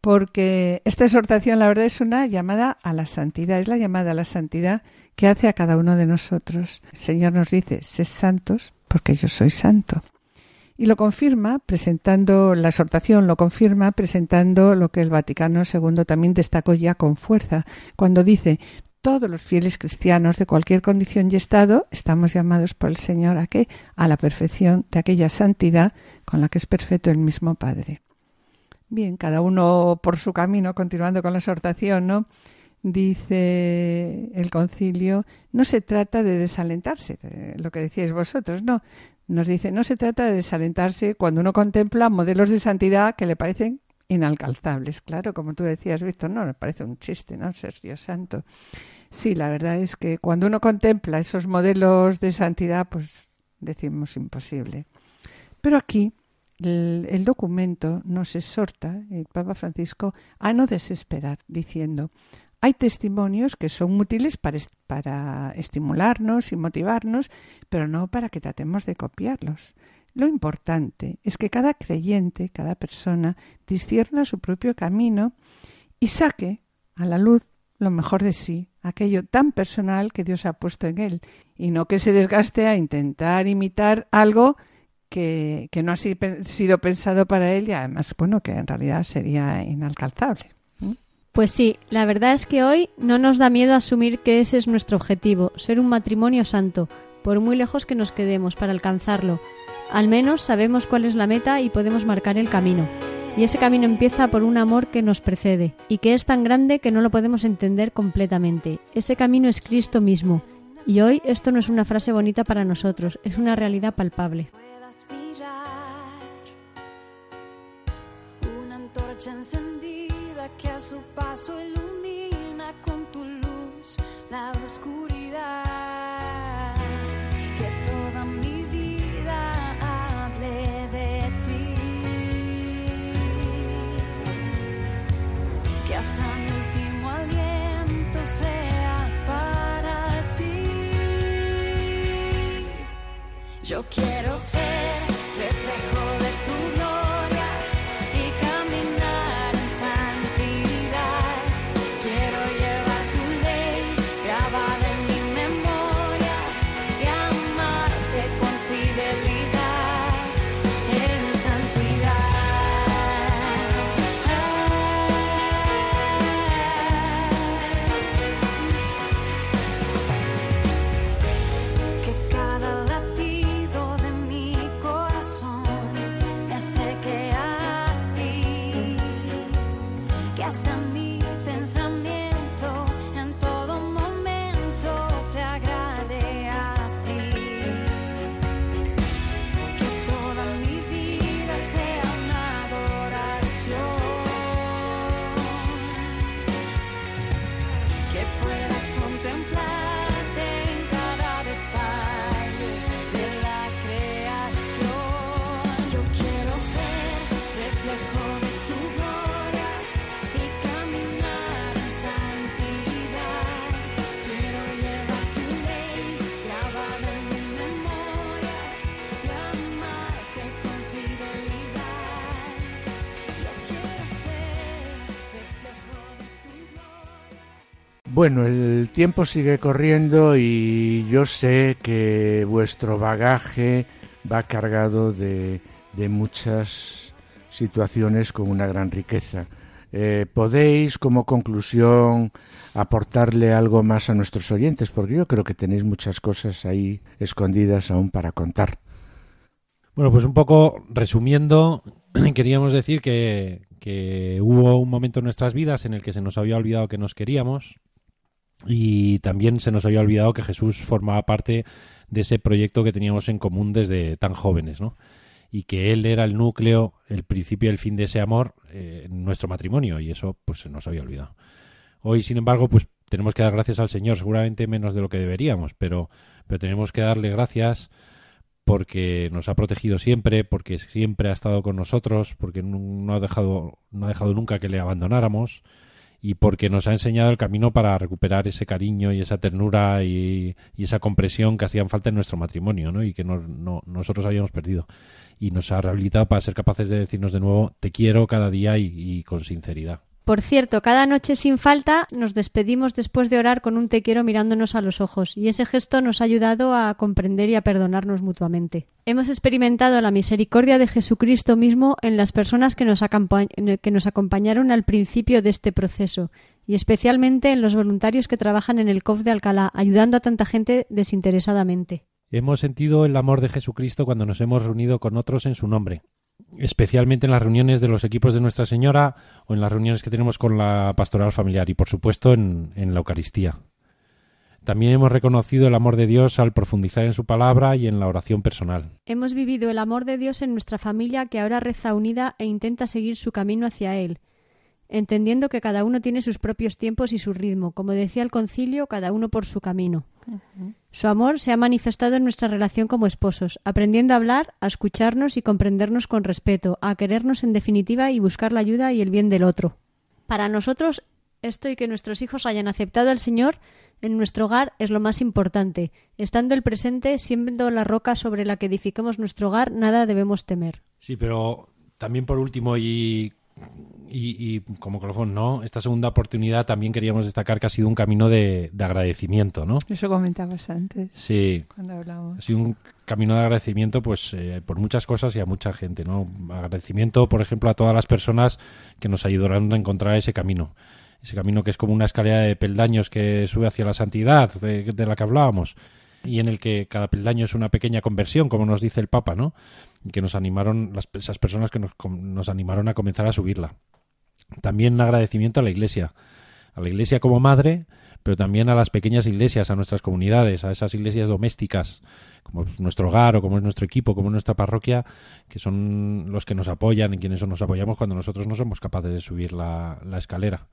Speaker 2: Porque esta exhortación, la verdad, es una llamada a la santidad, es la llamada a la santidad que hace a cada uno de nosotros. El Señor nos dice, sed santos porque yo soy santo. Y lo confirma presentando, la exhortación lo confirma presentando lo que el Vaticano II también destacó ya con fuerza, cuando dice, todos los fieles cristianos de cualquier condición y estado estamos llamados por el Señor a qué? A la perfección de aquella santidad con la que es perfecto el mismo Padre. Bien, cada uno por su camino, continuando con la exhortación, ¿no? Dice el concilio, no se trata de desalentarse, de lo que decíais vosotros, no. Nos dice, no se trata de desalentarse cuando uno contempla modelos de santidad que le parecen inalcanzables. Claro, como tú decías, Víctor, no, me parece un chiste, ¿no? Ser Dios santo. Sí, la verdad es que cuando uno contempla esos modelos de santidad, pues decimos imposible. Pero aquí el, documento nos exhorta, el Papa Francisco, a no desesperar, diciendo, hay testimonios que son útiles para, para estimularnos y motivarnos, pero no para que tratemos de copiarlos. Lo importante es que cada creyente, cada persona, discierna su propio camino y saque a la luz lo mejor de sí, aquello tan personal que Dios ha puesto en él, y no que se desgaste a intentar imitar algo que, no ha sido pensado para él y además, bueno, que en realidad sería inalcanzable.
Speaker 6: Pues sí, la verdad es que hoy no nos da miedo asumir que ese es nuestro objetivo, ser un matrimonio santo, por muy lejos que nos quedemos para alcanzarlo. Al menos sabemos cuál es la meta y podemos marcar el camino. Y ese camino empieza por un amor que nos precede y que es tan grande que no lo podemos entender completamente. Ese camino es Cristo mismo. Y hoy esto no es una frase bonita para nosotros, es una realidad palpable.
Speaker 7: Una antorcha encendida que a su paso ilumina con tu luz la oscuridad. Que toda mi vida hable de ti. Que hasta mi último aliento sea para ti. Yo quiero
Speaker 3: Bueno, el tiempo sigue corriendo y yo sé que vuestro bagaje va cargado de, de muchas situaciones con una gran riqueza. Eh, ¿Podéis, como conclusión, aportarle algo más a nuestros oyentes? Porque yo creo que tenéis muchas cosas ahí escondidas aún para contar.
Speaker 5: Bueno, pues un poco resumiendo, queríamos decir que, que hubo un momento en nuestras vidas en el que se nos había olvidado que nos queríamos y también se nos había olvidado que Jesús formaba parte de ese proyecto que teníamos en común desde tan jóvenes, ¿no? Y que Él era el núcleo, el principio y el fin de ese amor eh, en nuestro matrimonio y eso pues se nos había olvidado. Hoy, sin embargo, pues tenemos que dar gracias al Señor, seguramente menos de lo que deberíamos, pero, pero tenemos que darle gracias porque nos ha protegido siempre, porque siempre ha estado con nosotros, porque no ha dejado, no ha dejado nunca que le abandonáramos y porque nos ha enseñado el camino para recuperar ese cariño y esa ternura y, esa compresión que hacían falta en nuestro matrimonio, ¿no? Y que no, no- nosotros habíamos perdido. Y nos ha rehabilitado para ser capaces de decirnos de nuevo te quiero cada día y con sinceridad.
Speaker 6: Por cierto, cada noche sin falta nos despedimos después de orar con un te quiero mirándonos a los ojos, y ese gesto nos ha ayudado a comprender y a perdonarnos mutuamente. Hemos experimentado la misericordia de Jesucristo mismo en las personas que nos, que nos acompañaron al principio de este proceso, y especialmente en los voluntarios que trabajan en el COF de Alcalá, ayudando a tanta gente desinteresadamente.
Speaker 5: Hemos sentido el amor de Jesucristo cuando nos hemos reunido con otros en su nombre, especialmente en las reuniones de los equipos de Nuestra Señora o en las reuniones que tenemos con la pastoral familiar y, por supuesto, en, en la Eucaristía. También hemos reconocido el amor de Dios al profundizar en su palabra y en la oración personal.
Speaker 6: Hemos vivido el amor de Dios en nuestra familia que ahora reza unida e intenta seguir su camino hacia Él, entendiendo que cada uno tiene sus propios tiempos y su ritmo, como decía el concilio, cada uno por su camino. Su amor se ha manifestado en nuestra relación como esposos, aprendiendo a hablar, a escucharnos y comprendernos con respeto, a querernos en definitiva y buscar la ayuda y el bien del otro. Para nosotros, esto y que nuestros hijos hayan aceptado al Señor en nuestro hogar es lo más importante. Estando el presente, siendo la roca sobre la que edifiquemos nuestro hogar, nada debemos temer.
Speaker 5: Sí, pero también por último y, y, y como colofón, ¿no? Esta segunda oportunidad también queríamos destacar que ha sido un camino de, de agradecimiento, ¿no?
Speaker 2: Eso comentabas antes,
Speaker 5: Sí,
Speaker 2: cuando hablamos.
Speaker 5: ha sido un camino de agradecimiento pues eh, por muchas cosas y a mucha gente, ¿no? Agradecimiento, por ejemplo, a todas las personas que nos ayudaron a encontrar ese camino. Ese camino que es como una escalera de peldaños que sube hacia la santidad de, de la que hablábamos y en el que cada peldaño es una pequeña conversión, como nos dice el Papa, ¿no? Y que nos animaron, las, esas personas que nos, nos animaron a comenzar a subirla. También un agradecimiento a la Iglesia, a la Iglesia como madre, pero también a las pequeñas iglesias, a nuestras comunidades, a esas iglesias domésticas, como es nuestro hogar o como es nuestro equipo, como es nuestra parroquia, que son los que nos apoyan y quienes nos apoyamos cuando nosotros no somos capaces de subir la, la escalera.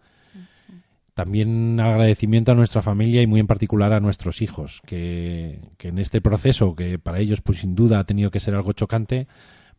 Speaker 5: También agradecimiento a nuestra familia y muy en particular a nuestros hijos, que, que en este proceso, que para ellos pues sin duda ha tenido que ser algo chocante,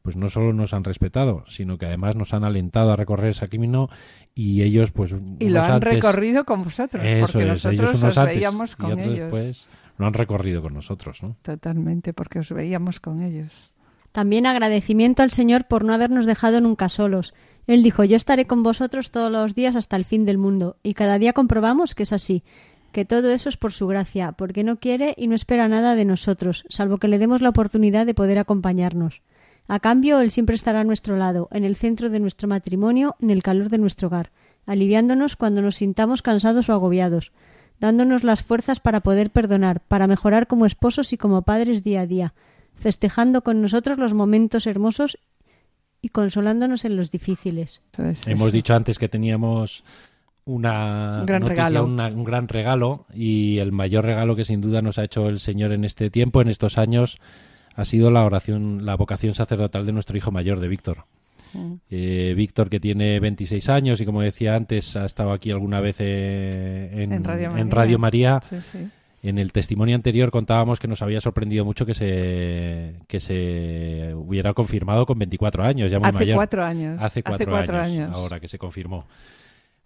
Speaker 5: pues no solo nos han respetado, sino que además nos han alentado a recorrer ese camino y ellos pues...
Speaker 2: Y lo han
Speaker 5: antes-
Speaker 2: recorrido con vosotros,
Speaker 5: Eso
Speaker 2: porque
Speaker 5: es,
Speaker 2: nosotros
Speaker 5: unos
Speaker 2: os
Speaker 5: antes
Speaker 2: veíamos
Speaker 5: y
Speaker 2: con
Speaker 5: otros
Speaker 2: ellos.
Speaker 5: después lo han recorrido con nosotros, ¿no?
Speaker 2: Totalmente, porque os veíamos con ellos.
Speaker 6: También agradecimiento al Señor por no habernos dejado nunca solos. Él dijo, yo estaré con vosotros todos los días hasta el fin del mundo. Y cada día comprobamos que es así, que todo eso es por su gracia, porque no quiere y no espera nada de nosotros, salvo que le demos la oportunidad de poder acompañarnos. A cambio, Él siempre estará a nuestro lado, en el centro de nuestro matrimonio, en el calor de nuestro hogar, aliviándonos cuando nos sintamos cansados o agobiados, dándonos las fuerzas para poder perdonar, para mejorar como esposos y como padres día a día, festejando con nosotros los momentos hermosos y consolándonos en los difíciles.
Speaker 5: Hemos
Speaker 2: eso.
Speaker 5: dicho antes que teníamos una
Speaker 2: Un gran
Speaker 5: noticia,
Speaker 2: regalo.
Speaker 5: una- un gran regalo y el mayor regalo que sin duda nos ha hecho el Señor en este tiempo, en estos años, ha sido la oración, la vocación sacerdotal de nuestro hijo mayor, de Víctor.
Speaker 2: Mm.
Speaker 5: Eh, Víctor, que tiene 26 años y como decía antes, ha estado aquí alguna vez eh, en,
Speaker 2: En Radio María.
Speaker 5: en Radio María.
Speaker 2: Sí, sí.
Speaker 5: En el testimonio anterior contábamos que nos había sorprendido mucho que se, que se hubiera confirmado con 24 años, ya muy
Speaker 2: Hace
Speaker 5: mayor.
Speaker 2: cuatro años.
Speaker 5: Hace cuatro,
Speaker 2: cuatro
Speaker 5: años,
Speaker 2: años.
Speaker 5: ahora que se confirmó.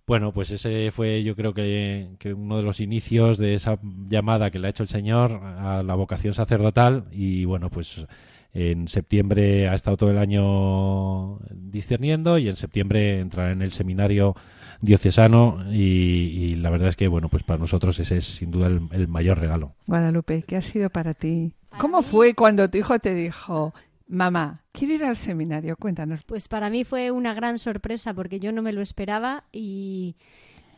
Speaker 5: Bueno, pues ese fue yo creo que, que uno de los inicios de esa llamada que le ha hecho el Señor a la vocación sacerdotal y bueno, pues en septiembre ha estado todo el año discerniendo y en septiembre entrará en el seminario diocesano y, y la verdad es que bueno, pues para nosotros ese es sin duda el, el mayor regalo.
Speaker 2: Guadalupe, ¿qué ha sido para ti? ¿Cómo fue cuando tu hijo te dijo, mamá, quiero ir al seminario? Cuéntanos.
Speaker 6: Pues para mí fue una gran sorpresa porque yo no me lo esperaba y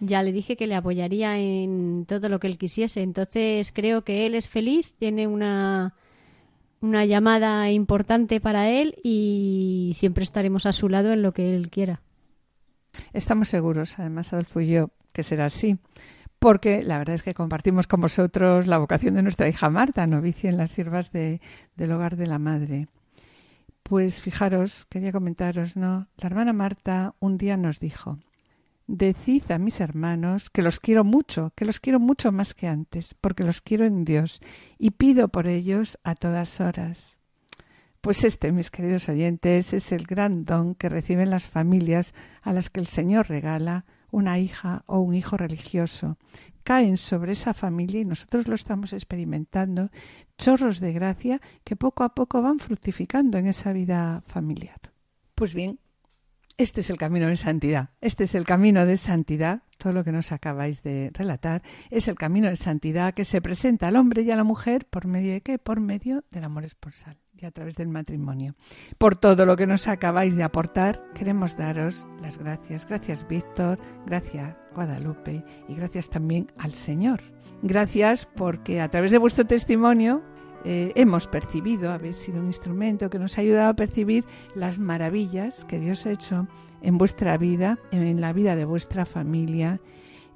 Speaker 6: ya le dije que le apoyaría en todo lo que él quisiese. Entonces creo que él es feliz, tiene una una llamada importante para él y siempre estaremos a su lado en lo que él quiera.
Speaker 2: Estamos seguros, además, Adolfo y yo, que será así, porque la verdad es que compartimos con vosotros la vocación de nuestra hija Marta, novicia en las siervas de, del hogar de la madre. Pues fijaros, quería comentaros, ¿no? La hermana Marta un día nos dijo, Decid a mis hermanos que los quiero mucho, que los quiero mucho más que antes, porque los quiero en Dios y pido por ellos a todas horas. Pues este, mis queridos oyentes, es el gran don que reciben las familias a las que el Señor regala una hija o un hijo religioso. Caen sobre esa familia y nosotros lo estamos experimentando, chorros de gracia que poco a poco van fructificando en esa vida familiar. Pues bien, este es el camino de santidad. Este es el camino de santidad. Todo lo que nos acabáis de relatar es el camino de santidad que se presenta al hombre y a la mujer por medio de qué? Por medio del amor esponsal a través del matrimonio. Por todo lo que nos acabáis de aportar, queremos daros las gracias. Gracias Víctor, gracias Guadalupe y gracias también al Señor. Gracias porque a través de vuestro testimonio eh, hemos percibido, habéis sido un instrumento que nos ha ayudado a percibir las maravillas que Dios ha hecho en vuestra vida, en la vida de vuestra familia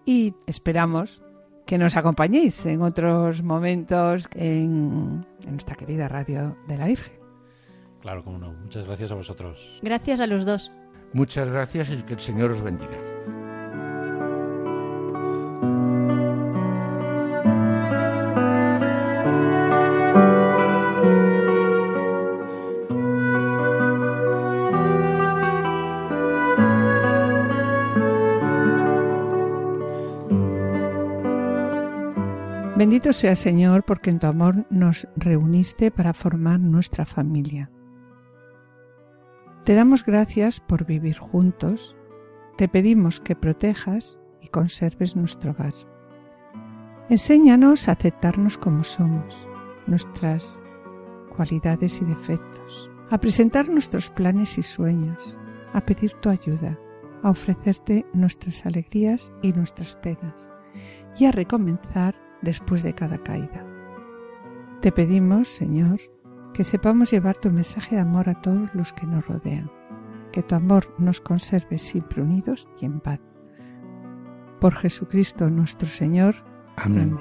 Speaker 2: y esperamos que nos acompañéis en otros momentos en, en nuestra querida radio de la Virgen.
Speaker 5: Claro, como no. Muchas gracias a vosotros.
Speaker 6: Gracias a los dos.
Speaker 3: Muchas gracias y que el Señor os bendiga.
Speaker 2: Bendito sea Señor porque en tu amor nos reuniste para formar nuestra familia. Te damos gracias por vivir juntos, te pedimos que protejas y conserves nuestro hogar. Enséñanos a aceptarnos como somos, nuestras cualidades y defectos, a presentar nuestros planes y sueños, a pedir tu ayuda, a ofrecerte nuestras alegrías y nuestras penas, y a recomenzar después de cada caída. Te pedimos, Señor, que sepamos llevar tu mensaje de amor a todos los que nos rodean, que tu amor nos conserve siempre unidos y en paz. Por Jesucristo nuestro Señor.
Speaker 3: Amén.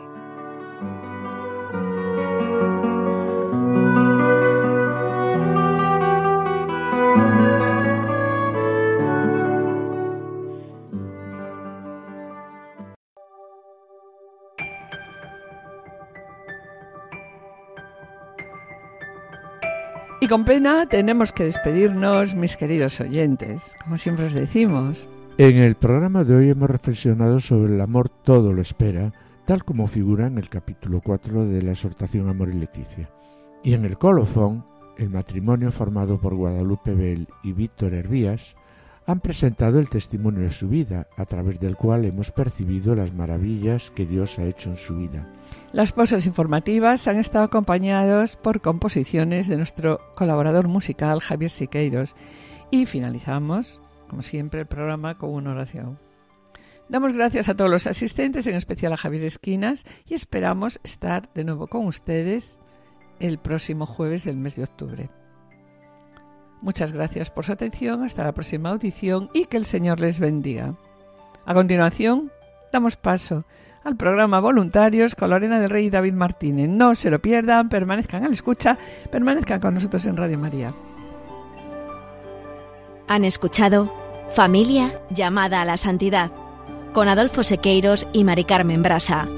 Speaker 2: Y con pena tenemos que despedirnos, mis queridos oyentes, como siempre os decimos.
Speaker 3: En el programa de hoy hemos reflexionado sobre el amor todo lo espera, tal como figura en el capítulo 4 de la exhortación Amor y Leticia. Y en el colofón, el matrimonio formado por Guadalupe Bell y Víctor Hervías han presentado el testimonio de su vida, a través del cual hemos percibido las maravillas que Dios ha hecho en su vida.
Speaker 2: Las pausas informativas han estado acompañados por composiciones de nuestro colaborador musical Javier Siqueiros. Y finalizamos, como siempre, el programa con una oración. Damos gracias a todos los asistentes, en especial a Javier Esquinas, y esperamos estar de nuevo con ustedes el próximo jueves del mes de octubre. Muchas gracias por su atención, hasta la próxima audición y que el Señor les bendiga. A continuación, damos paso al programa Voluntarios con Lorena del Rey y David Martínez. No se lo pierdan, permanezcan a la escucha, permanezcan con nosotros en Radio María.
Speaker 1: Han escuchado Familia llamada a la santidad con Adolfo Sequeiros y Mari Carmen Brasa.